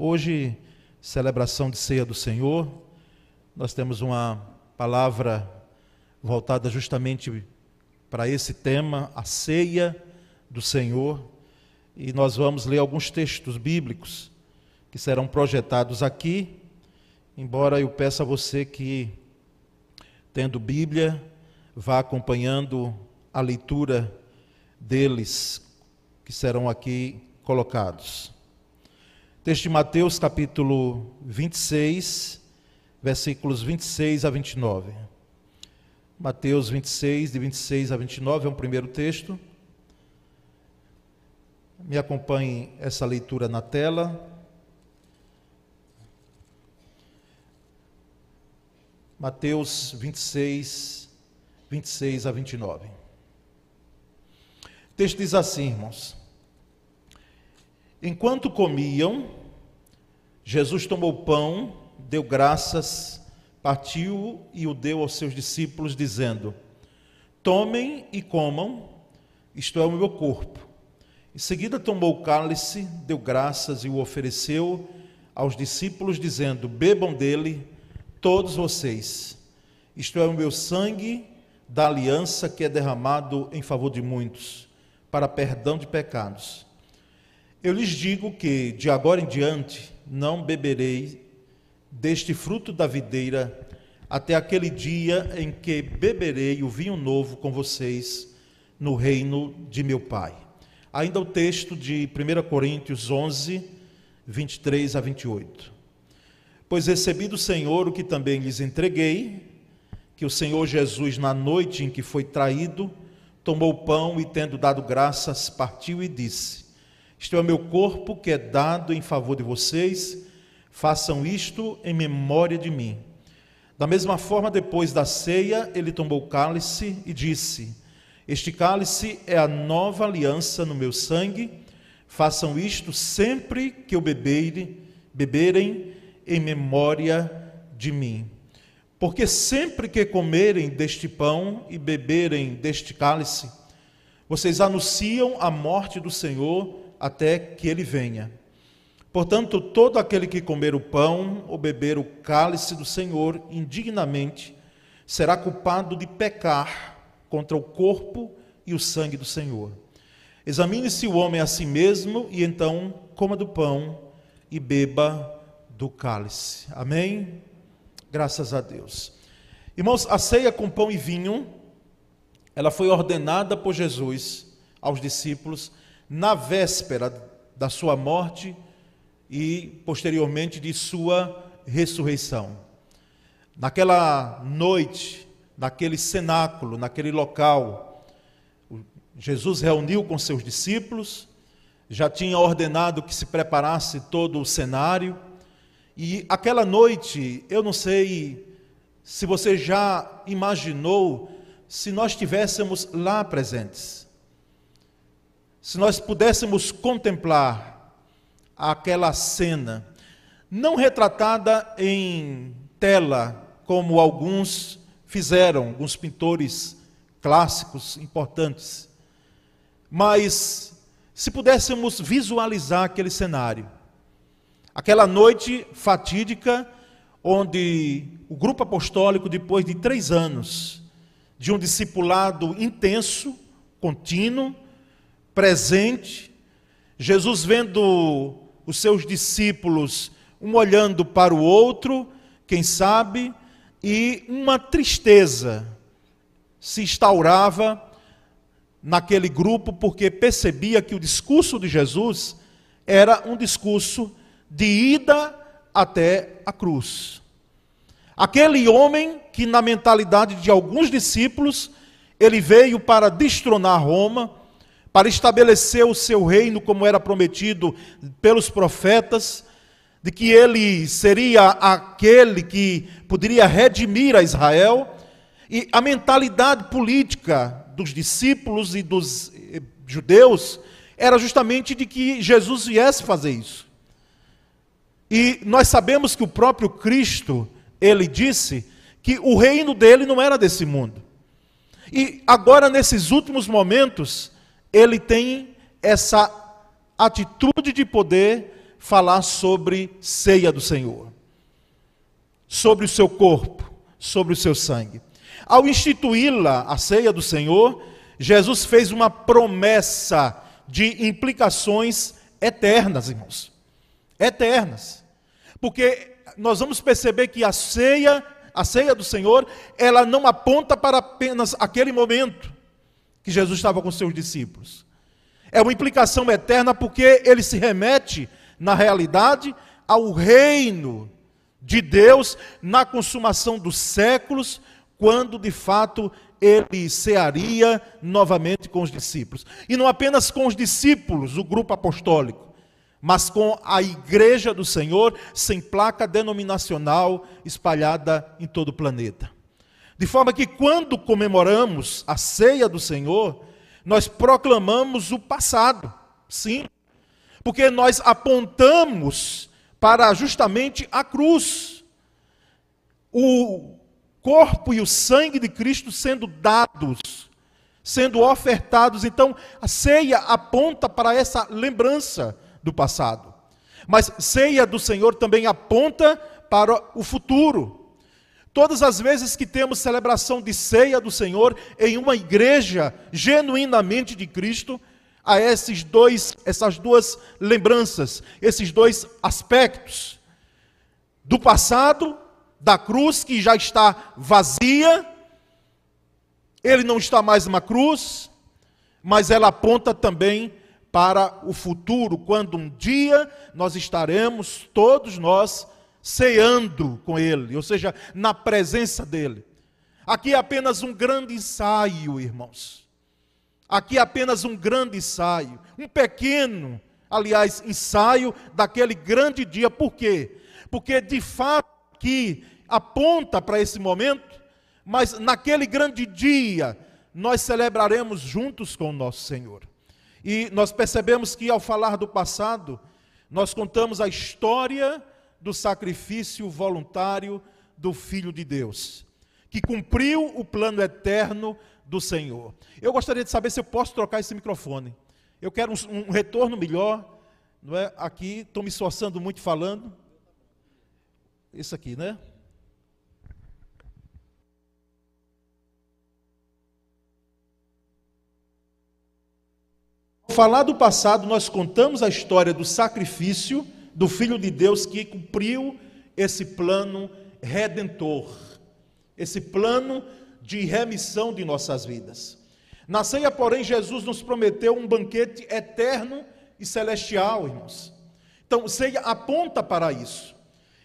Hoje, celebração de ceia do Senhor, nós temos uma palavra voltada justamente para esse tema, a ceia do Senhor, e nós vamos ler alguns textos bíblicos que serão projetados aqui, embora eu peça a você que, tendo Bíblia, vá acompanhando a leitura deles que serão aqui colocados. Texto de Mateus, capítulo 26, versículos 26 a 29. Mateus 26, de 26 a 29, é um primeiro texto. Me acompanhe essa leitura na tela. Mateus 26, 26 a 29. O texto diz assim, irmãos: Enquanto comiam, Jesus tomou pão, deu graças, partiu e o deu aos seus discípulos, dizendo: Tomem e comam, isto é o meu corpo. Em seguida tomou o cálice, deu graças e o ofereceu aos discípulos, dizendo: Bebam dele todos vocês. Isto é o meu sangue da aliança que é derramado em favor de muitos, para perdão de pecados. Eu lhes digo que, de agora em diante, não beberei deste fruto da videira até aquele dia em que beberei o vinho novo com vocês no reino de meu Pai. Ainda o texto de 1 Coríntios 11, 23 a 28. Pois recebi do Senhor o que também lhes entreguei, que o Senhor Jesus, na noite em que foi traído, tomou o pão e, tendo dado graças, partiu e disse: Isto é o meu corpo que é dado em favor de vocês Façam isto em memória de mim. Da mesma forma, depois da ceia, ele tomou o cálice e disse: Este cálice é a nova aliança no meu sangue. Façam isto sempre que eu beberem, beberem em memória de mim. Porque sempre que comerem deste pão e beberem deste cálice, vocês anunciam a morte do Senhor até que ele venha. Portanto, todo aquele que comer o pão ou beber o cálice do Senhor indignamente será culpado de pecar contra o corpo e o sangue do Senhor. Examine-se o homem a si mesmo e então coma do pão e beba do cálice. Amém? Graças a Deus. Irmãos, a ceia com pão e vinho, ela foi ordenada por Jesus aos discípulos na véspera da sua morte e posteriormente de sua ressurreição. Naquela noite, naquele cenáculo, naquele local, Jesus reuniu com seus discípulos, já tinha ordenado que se preparasse todo o cenário, e aquela noite, eu não sei se você já imaginou se nós estivéssemos lá presentes, se nós pudéssemos contemplar aquela cena, não retratada em tela, como alguns fizeram, alguns pintores clássicos importantes, mas se pudéssemos visualizar aquele cenário, aquela noite fatídica, onde o grupo apostólico, depois de três anos de um discipulado intenso, contínuo, presente, Jesus vendo os seus discípulos, um olhando para o outro, quem sabe, e uma tristeza se instaurava naquele grupo, porque percebia que o discurso de Jesus era um discurso de ida até a cruz. Aquele homem que, na mentalidade de alguns discípulos, ele veio para destronar Roma, para estabelecer o seu reino como era prometido pelos profetas, de que ele seria aquele que poderia redimir a Israel, e a mentalidade política dos discípulos e dos eh, judeus era justamente de que Jesus viesse fazer isso. E nós sabemos que o próprio Cristo, ele disse que o reino dele não era desse mundo. E agora, nesses últimos momentos, ele tem essa atitude de poder falar sobre ceia do Senhor, sobre o seu corpo, sobre o seu sangue. Ao instituí-la, a ceia do Senhor, Jesus fez uma promessa de implicações eternas, irmãos. Eternas. Porque nós vamos perceber que a ceia, a ceia do Senhor, ela não aponta para apenas aquele momento que Jesus estava com seus discípulos. É uma implicação eterna porque ele se remete, na realidade, ao reino de Deus na consumação dos séculos, quando de fato ele cearia novamente com os discípulos. E não apenas com os discípulos, o grupo apostólico, mas com a igreja do Senhor, sem placa denominacional espalhada em todo o planeta. De forma que quando comemoramos a ceia do Senhor, nós proclamamos o passado, sim, porque nós apontamos para justamente a cruz. O corpo e o sangue de Cristo sendo dados, sendo ofertados. Então, a ceia aponta para essa lembrança do passado. Mas ceia do Senhor também aponta para o futuro. Todas as vezes que temos celebração de ceia do Senhor em uma igreja genuinamente de Cristo, há esses dois, essas duas lembranças, esses dois aspectos. Do passado da cruz que já está vazia, ele não está mais uma cruz, mas ela aponta também para o futuro, quando um dia nós estaremos, todos nós, ceando com Ele, ou seja, na presença dEle. Aqui é apenas um grande ensaio, irmãos. Aqui é apenas um grande ensaio, um pequeno, aliás, ensaio daquele grande dia. Por quê? Porque de fato que aponta para esse momento, mas naquele grande dia nós celebraremos juntos com o nosso Senhor. E nós percebemos que ao falar do passado, nós contamos a história do sacrifício voluntário do Filho de Deus, que cumpriu o plano eterno do Senhor. Eu gostaria de saber se eu posso trocar esse microfone. Eu quero um, um retorno melhor, não é? Aqui estou me esforçando muito falando. Isso aqui, né? Falar do passado, nós contamos a história do sacrifício do Filho de Deus que cumpriu esse plano redentor, esse plano de remissão de nossas vidas. Na ceia, porém, Jesus nos prometeu um banquete eterno e celestial, irmãos. Então, ceia aponta para isso.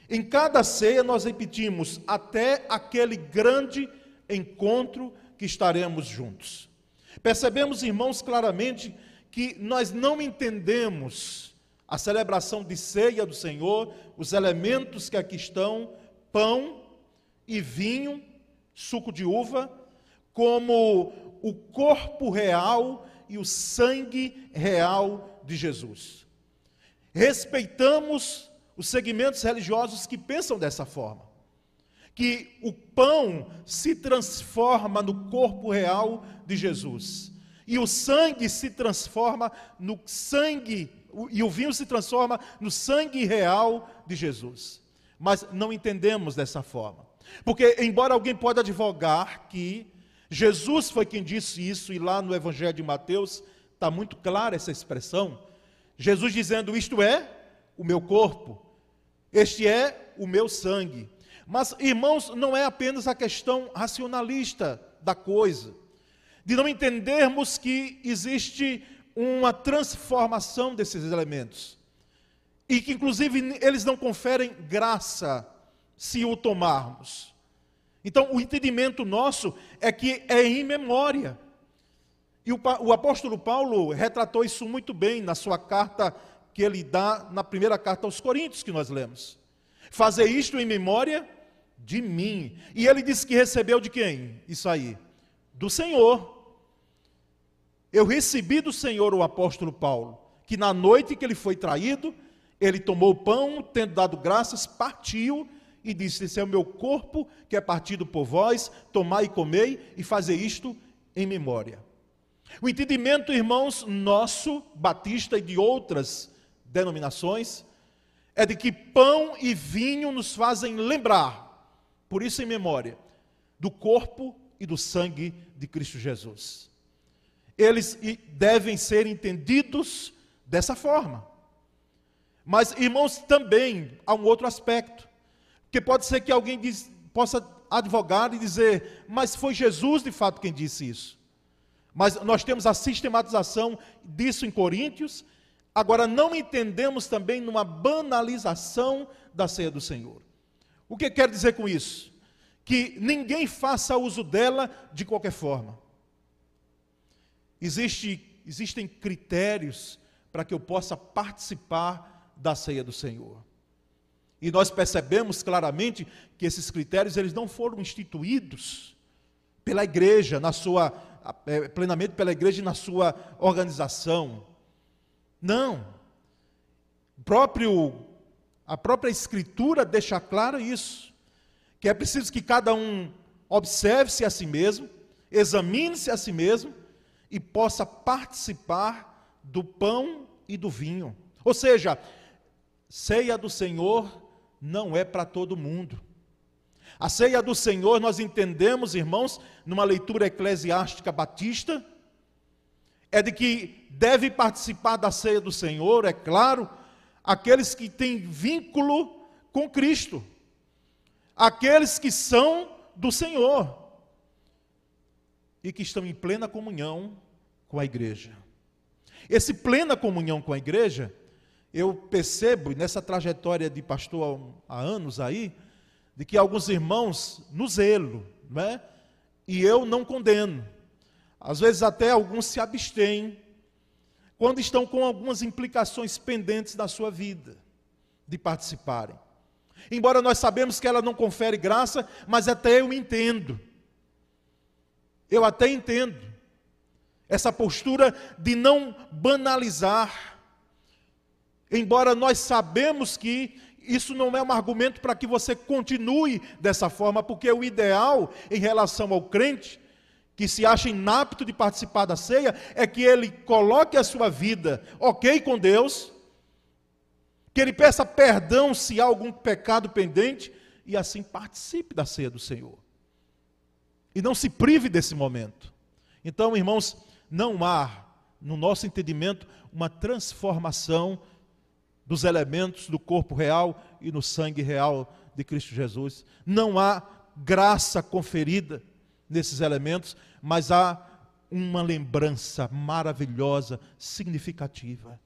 Em cada ceia nós repetimos até aquele grande encontro que estaremos juntos. Percebemos, irmãos, claramente que nós não entendemos a celebração de ceia do Senhor, os elementos que aqui estão, pão e vinho, suco de uva, como o corpo real e o sangue real de Jesus. Respeitamos os segmentos religiosos que pensam dessa forma. Que o pão se transforma no corpo real de Jesus. E o sangue se transforma no sangue, e o vinho se transforma no sangue real de Jesus. Mas não entendemos dessa forma. Porque, embora alguém pode advogar que Jesus foi quem disse isso, e lá no Evangelho de Mateus está muito clara essa expressão, Jesus dizendo: Isto é o meu corpo, este é o meu sangue. Mas, irmãos, não é apenas a questão racionalista da coisa, de não entendermos que existe uma transformação desses elementos, e que, inclusive, eles não conferem graça se o tomarmos. Então, o entendimento nosso é que é em memória. E o, o apóstolo Paulo retratou isso muito bem na sua carta que ele dá na primeira carta aos Coríntios que nós lemos. Fazer isto em memória de mim. E ele disse que recebeu de quem? Isso aí. Do Senhor. Eu recebi do Senhor o apóstolo Paulo, que na noite que ele foi traído, ele tomou o pão, tendo dado graças, partiu e disse: Esse é o meu corpo que é partido por vós, tomai e comei e fazer isto em memória. O entendimento, irmãos, nosso, batista e de outras denominações, é de que pão e vinho nos fazem lembrar, por isso em memória, do corpo e do sangue de Cristo Jesus. Eles devem ser entendidos dessa forma. Mas, irmãos, também há um outro aspecto, que pode ser que alguém diz, possa advogar e dizer, mas foi Jesus de fato quem disse isso. Mas nós temos a sistematização disso em Coríntios, agora não entendemos também numa banalização da ceia do Senhor. O que quer dizer com isso? Que ninguém faça uso dela de qualquer forma. Existe, existem critérios para que eu possa participar da ceia do Senhor. E nós percebemos claramente que esses critérios eles não foram instituídos pela igreja na sua é, plenamente pela igreja na sua organização. Não. Próprio a própria escritura deixa claro isso, que é preciso que cada um observe-se a si mesmo, examine-se a si mesmo e possa participar do pão e do vinho. Ou seja, ceia do Senhor não é para todo mundo. A ceia do Senhor, nós entendemos, irmãos, numa leitura eclesiástica batista, é de que deve participar da ceia do Senhor, é claro, aqueles que têm vínculo com Cristo, aqueles que são do Senhor e que estão em plena comunhão com a igreja. Esse plena comunhão com a igreja eu percebo nessa trajetória de pastor há, anos aí, de que alguns irmãos no zelo, não é? E eu não condeno. Às vezes até alguns se abstêm quando estão com algumas implicações pendentes da sua vida de participarem. Embora nós sabemos que ela não confere graça, mas até eu entendo. Eu até entendo essa postura de não banalizar Embora nós sabemos que isso não é um argumento para que você continue dessa forma, porque o ideal em relação ao crente que se acha inapto de participar da ceia é que ele coloque a sua vida ok com Deus, que ele peça perdão se há algum pecado pendente e assim participe da ceia do Senhor. E não se prive desse momento. Então, irmãos, não há, no nosso entendimento, uma transformação dos elementos do corpo real e no sangue real de Cristo Jesus. Não há graça conferida nesses elementos, mas há uma lembrança maravilhosa, significativa.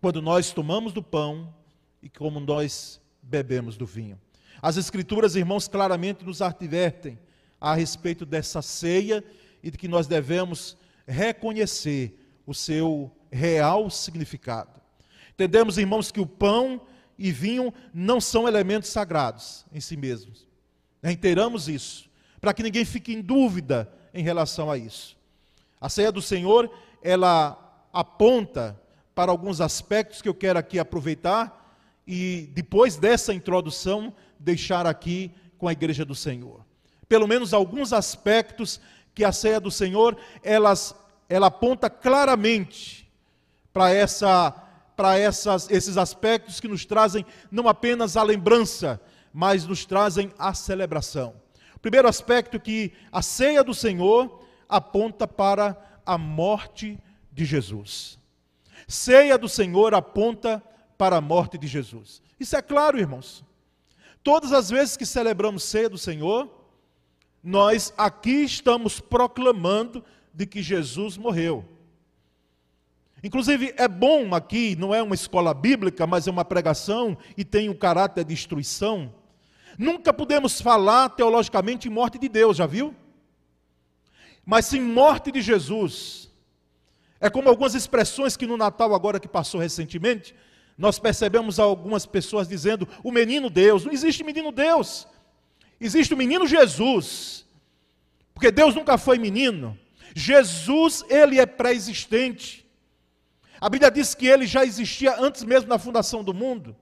Quando nós tomamos do pão e como nós bebemos do vinho. As Escrituras, irmãos, claramente nos advertem a respeito dessa ceia e de que nós devemos reconhecer o seu real significado. Entendemos, irmãos, que o pão e vinho não são elementos sagrados em si mesmos. Reiteramos isso, para que ninguém fique em dúvida em relação a isso. A ceia do Senhor, ela aponta para alguns aspectos que eu quero aqui aproveitar e depois dessa introdução deixar aqui com a igreja do Senhor. Pelo menos alguns aspectos que a ceia do Senhor, elas, ela aponta claramente para essa para esses aspectos que nos trazem não apenas a lembrança, mas nos trazem a celebração. O primeiro aspecto que a ceia do Senhor aponta para a morte de Jesus. Ceia do Senhor aponta para a morte de Jesus. Isso é claro, irmãos. Todas as vezes que celebramos ceia do Senhor, nós aqui estamos proclamando de que Jesus morreu. Inclusive, é bom aqui, não é uma escola bíblica, mas é uma pregação e tem um caráter de instrução. Nunca podemos falar teologicamente em morte de Deus, já viu? Mas sim morte de Jesus. É como algumas expressões que no Natal, agora que passou recentemente, nós percebemos algumas pessoas dizendo: o menino Deus. Não existe menino Deus, existe o menino Jesus. Porque Deus nunca foi menino. Jesus, ele é pré-existente. A Bíblia diz que ele já existia antes mesmo da fundação do mundo.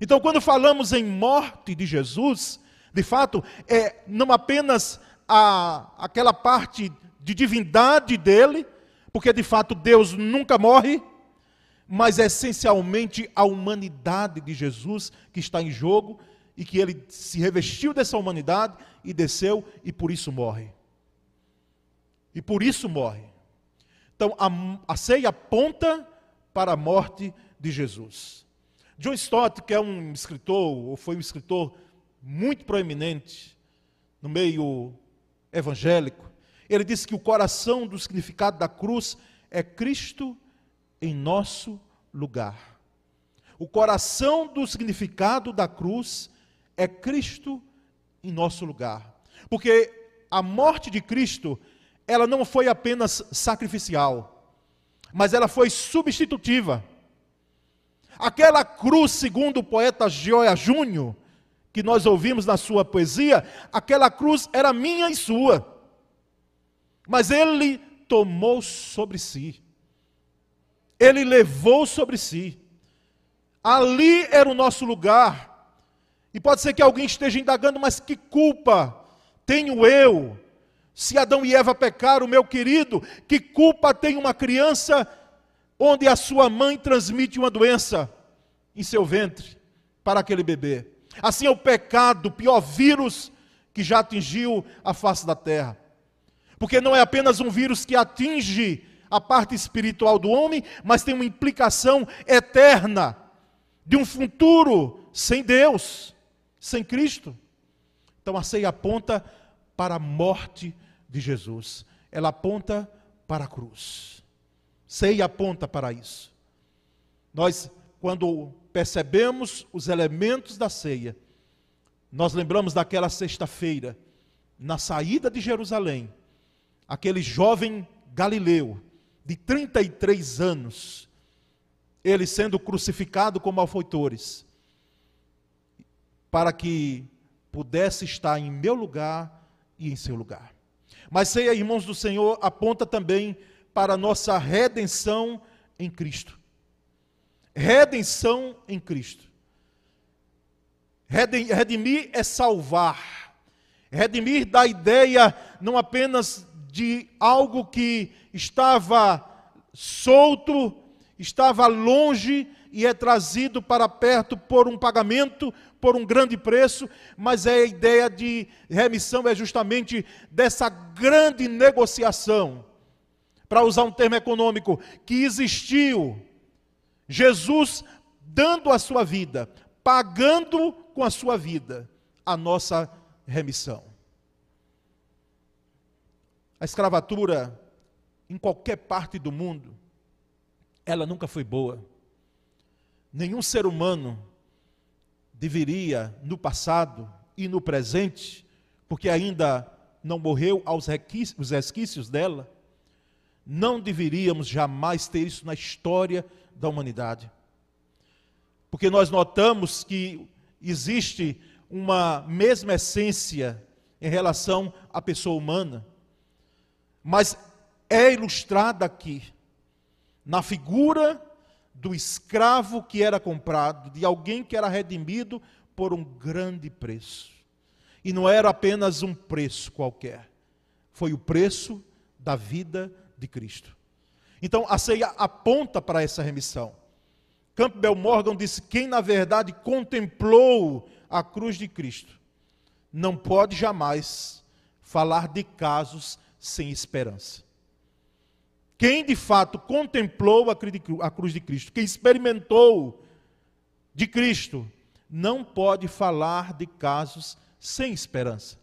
Então, quando falamos em morte de Jesus, de fato, é não apenas a, aquela parte de divindade dele, porque de fato Deus nunca morre, mas é essencialmente a humanidade de Jesus que está em jogo e que ele se revestiu dessa humanidade e desceu e por isso morre. E por isso morre. Então a, a ceia aponta para a morte de Jesus. John Stott, que é um escritor, ou foi um escritor muito proeminente no meio evangélico, ele disse que o coração do significado da cruz é Cristo em nosso lugar. O coração do significado da cruz é Cristo em nosso lugar. Porque a morte de Cristo, ela não foi apenas sacrificial, mas ela foi substitutiva. Aquela cruz, segundo o poeta Gioia Júnior, que nós ouvimos na sua poesia, aquela cruz era minha e sua. Mas ele tomou sobre si. Ele levou sobre si. Ali era o nosso lugar. E pode ser que alguém esteja indagando, mas que culpa tenho eu? Se Adão e Eva pecaram, meu querido, que culpa tem uma criança onde a sua mãe transmite uma doença em seu ventre para aquele bebê? Assim é o pecado, o pior vírus que já atingiu a face da terra. Porque não é apenas um vírus que atinge a parte espiritual do homem, mas tem uma implicação eterna de um futuro sem Deus, sem Cristo. Então a ceia aponta para a morte de Jesus. Ela aponta para a cruz. Ceia aponta para isso. Nós, quando percebemos os elementos da ceia, nós lembramos daquela sexta-feira, na saída de Jerusalém, aquele jovem galileu, de 33 anos, ele sendo crucificado como malfeitores, para que pudesse estar em meu lugar e em seu lugar. Mas ceia, irmãos do Senhor, aponta também para a nossa redenção em Cristo. Redenção em Cristo. Redimir é salvar. Redimir dá ideia não apenas de algo que estava solto, estava longe e é trazido para perto por um pagamento, por um grande preço, mas é a ideia de remissão é justamente dessa grande negociação, para usar um termo econômico, que existiu Jesus dando a sua vida, pagando com a sua vida a nossa remissão. A escravatura, em qualquer parte do mundo, ela nunca foi boa. Nenhum ser humano deveria, no passado e no presente, porque ainda não morreu aos resquícios dela, não deveríamos jamais ter isso na história da humanidade. Porque nós notamos que existe uma mesma essência em relação à pessoa humana, mas é ilustrada aqui na figura do escravo que era comprado, de alguém que era redimido por um grande preço. E não era apenas um preço qualquer, foi o preço da vida de Cristo. Então a ceia aponta para essa remissão. Campbell Morgan disse: quem na verdade contemplou a cruz de Cristo não pode jamais falar de casos sem esperança. Quem de fato contemplou a cruz de Cristo, quem experimentou de Cristo, não pode falar de casos sem esperança.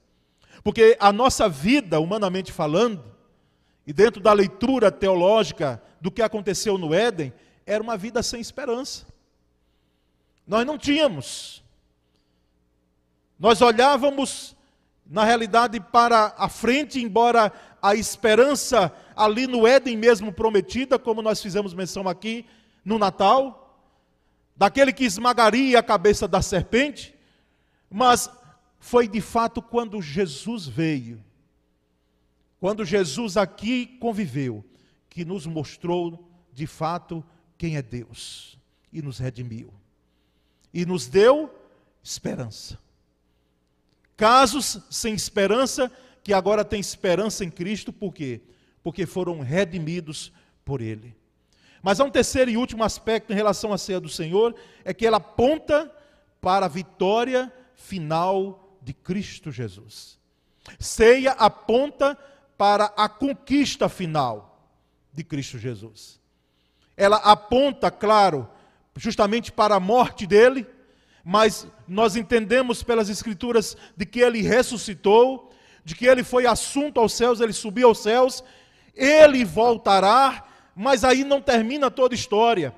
Porque a nossa vida, humanamente falando, e dentro da leitura teológica do que aconteceu no Éden, era uma vida sem esperança. Nós não tínhamos. Nós olhávamos, na realidade, para a frente, embora a esperança ali no Éden mesmo prometida, como nós fizemos menção aqui no Natal, daquele que esmagaria a cabeça da serpente, mas foi de fato quando Jesus veio quando Jesus aqui conviveu, que nos mostrou de fato quem é Deus e nos redimiu e nos deu esperança. Casos sem esperança que agora têm esperança em Cristo, por quê? Porque foram redimidos por Ele. Mas há um terceiro e último aspecto em relação à ceia do Senhor, é que ela aponta para a vitória final de Cristo Jesus. Ceia aponta para a conquista final de Cristo Jesus. Ela aponta, claro, justamente para a morte dele, mas nós entendemos pelas Escrituras de que ele ressuscitou, de que ele foi assunto aos céus, ele subiu aos céus, ele voltará, mas aí não termina toda a história.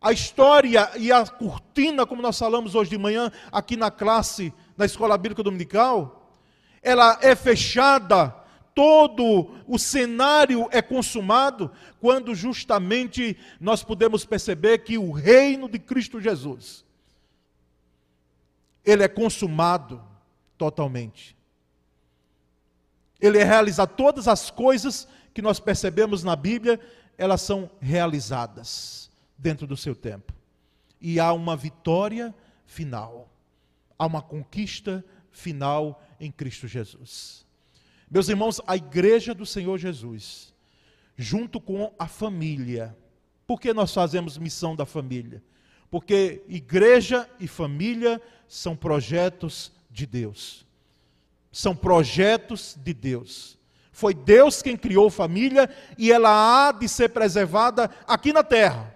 A história e a cortina, como nós falamos hoje de manhã, aqui na classe, na Escola Bíblica Dominical, ela é fechada todo o cenário é consumado quando justamente nós podemos perceber que o reino de Cristo Jesus ele é consumado totalmente. Ele realiza todas as coisas que nós percebemos na Bíblia, elas são realizadas dentro do seu tempo. E há uma vitória final. Há uma conquista final em Cristo Jesus. Meus irmãos, a igreja do Senhor Jesus, junto com a família, por que nós fazemos missão da família? Porque igreja e família são projetos de Deus. São projetos de Deus. Foi Deus quem criou família e ela há de ser preservada aqui na terra,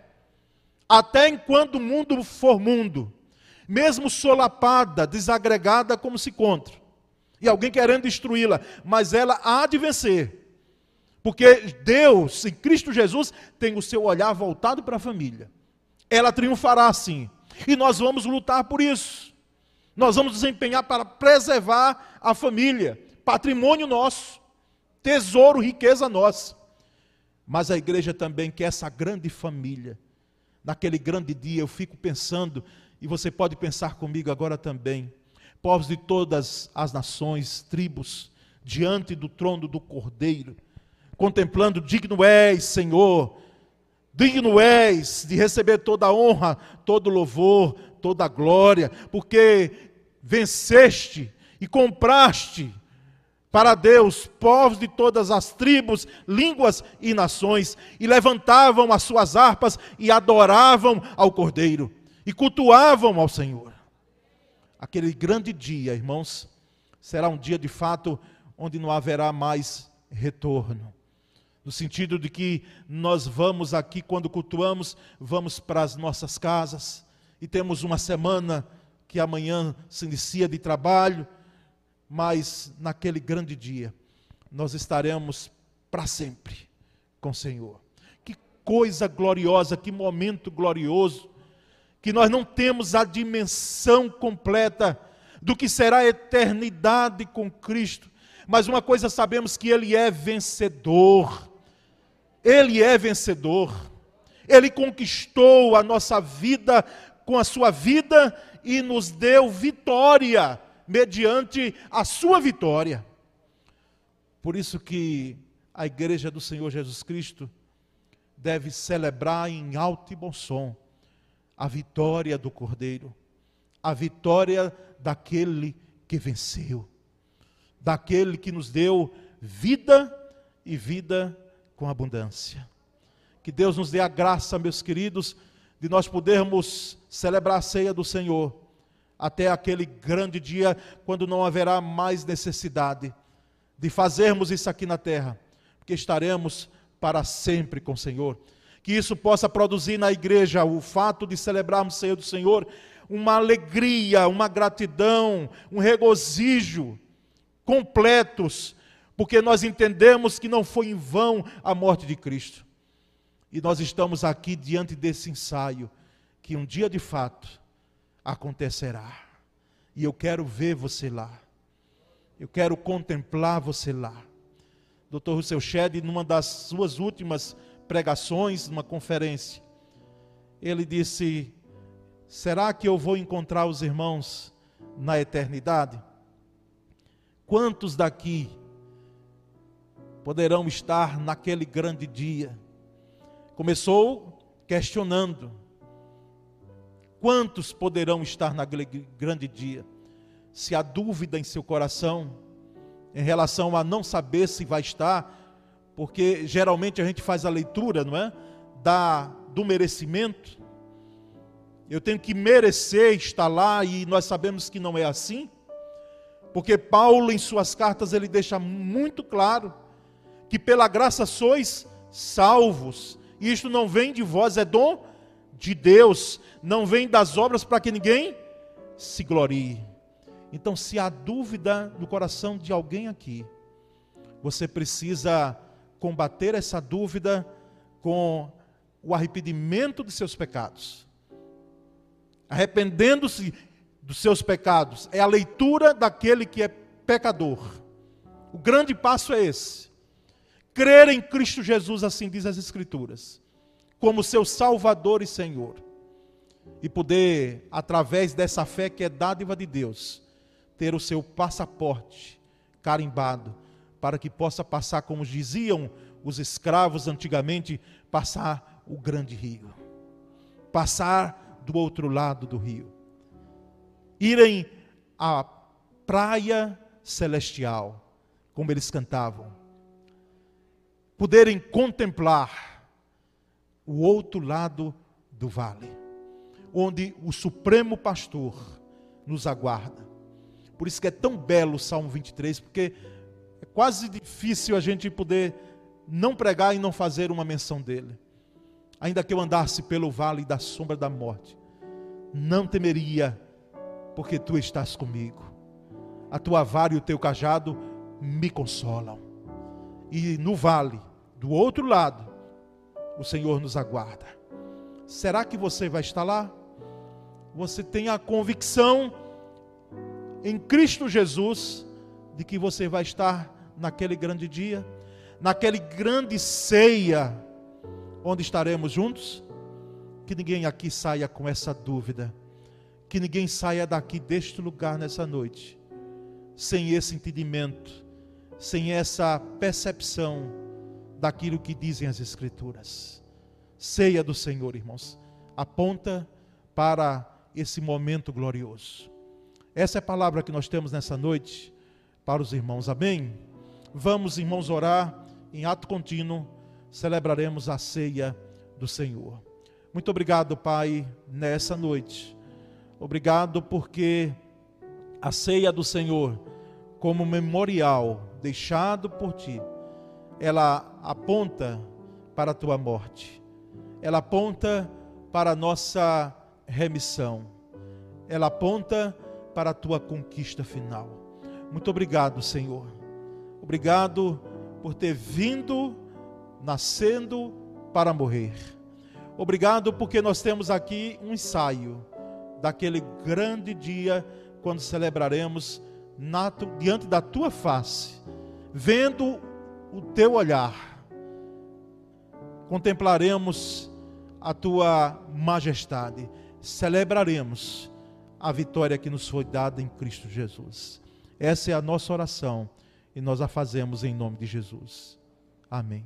até enquanto o mundo for mundo, mesmo solapada, desagregada como se encontra e alguém querendo destruí-la, mas ela há de vencer. Porque Deus, em Cristo Jesus, tem o seu olhar voltado para a família. Ela triunfará sim. E nós vamos lutar por isso. Nós vamos desempenhar para preservar a família, patrimônio nosso, tesouro, riqueza nossa. Mas a igreja também quer essa grande família. Naquele grande dia eu fico pensando, e você pode pensar comigo agora também povos de todas as nações, tribos, diante do trono do Cordeiro, contemplando: digno és, Senhor, digno és de receber toda a honra, todo louvor, toda a glória, porque venceste e compraste para Deus povos de todas as tribos, línguas e nações, e levantavam as suas harpas e adoravam ao Cordeiro, e cultuavam ao Senhor. Aquele grande dia, irmãos, será um dia de fato onde não haverá mais retorno. No sentido de que nós vamos aqui, quando cultuamos, vamos para as nossas casas e temos uma semana que amanhã se inicia de trabalho, mas naquele grande dia nós estaremos para sempre com o Senhor. Que coisa gloriosa, que momento glorioso que nós não temos a dimensão completa do que será a eternidade com Cristo, mas uma coisa sabemos que Ele é vencedor. Ele é vencedor. Ele conquistou a nossa vida com a sua vida e nos deu vitória mediante a sua vitória. Por isso que a igreja do Senhor Jesus Cristo deve celebrar em alto e bom som a vitória do Cordeiro, a vitória daquele que venceu, daquele que nos deu vida e vida com abundância. Que Deus nos dê a graça, meus queridos, de nós podermos celebrar a ceia do Senhor até aquele grande dia quando não haverá mais necessidade de fazermos isso aqui na terra, porque estaremos para sempre com o Senhor que isso possa produzir na igreja o fato de celebrarmos o Senhor do Senhor, uma alegria, uma gratidão, um regozijo completos, porque nós entendemos que não foi em vão a morte de Cristo. E nós estamos aqui diante desse ensaio, que um dia de fato acontecerá. E eu quero ver você lá. Eu quero contemplar você lá. Dr. Russell Shedd, numa das suas últimas pregações, numa conferência, ele disse: Será que eu vou encontrar os irmãos na eternidade? Quantos daqui poderão estar naquele grande dia? Começou questionando: quantos poderão estar naquele grande dia? Se há dúvida em seu coração em relação a não saber se vai estar, porque geralmente a gente faz a leitura, não é? da, do merecimento, eu tenho que merecer estar lá e nós sabemos que não é assim, porque Paulo em suas cartas ele deixa muito claro que pela graça sois salvos. E isto não vem de vós, é dom de Deus, não vem das obras para que ninguém se glorie. Então, se há dúvida no coração de alguém aqui, você precisa combater essa dúvida com o arrependimento de seus pecados. Arrependendo-se dos seus pecados é a leitura daquele que é pecador. O grande passo é esse. Crer em Cristo Jesus, assim diz as Escrituras, como seu Salvador e Senhor. E poder, através dessa fé que é dádiva de Deus, ter o seu passaporte carimbado, para que possa passar, como diziam os escravos antigamente, passar o grande rio, passar do outro lado do rio, irem à praia celestial, como eles cantavam, poderem contemplar o outro lado do vale, onde o Supremo Pastor nos aguarda. Por isso que é tão belo o Salmo 23, porque é quase difícil a gente poder não pregar e não fazer uma menção dele. Ainda que eu andasse pelo vale da sombra da morte, não temeria, porque tu estás comigo. A tua vara e o teu cajado me consolam. E no vale do outro lado, o Senhor nos aguarda. Será que você vai estar lá? Você tem a convicção em Cristo Jesus de que você vai estar naquele grande dia, naquele grande ceia, onde estaremos juntos? Que ninguém aqui saia com essa dúvida, que ninguém saia daqui deste lugar nessa noite, sem esse entendimento, sem essa percepção daquilo que dizem as Escrituras. Ceia do Senhor, irmãos, aponta para esse momento glorioso. Essa é a palavra que nós temos nessa noite para os irmãos, amém? Vamos, irmãos, orar em ato contínuo, celebraremos a ceia do Senhor. Muito obrigado, Pai, nessa noite. Obrigado porque a ceia do Senhor, como memorial deixado por Ti, ela aponta para a tua morte, ela aponta para a nossa remissão, ela aponta para a tua conquista final. Muito obrigado, Senhor. Obrigado por ter vindo, nascendo para morrer. Obrigado porque nós temos aqui um ensaio daquele grande dia quando celebraremos diante da tua face, vendo o teu olhar, contemplaremos a tua majestade, celebraremos a vitória que nos foi dada em Cristo Jesus. Essa é a nossa oração e nós a fazemos em nome de Jesus. Amém.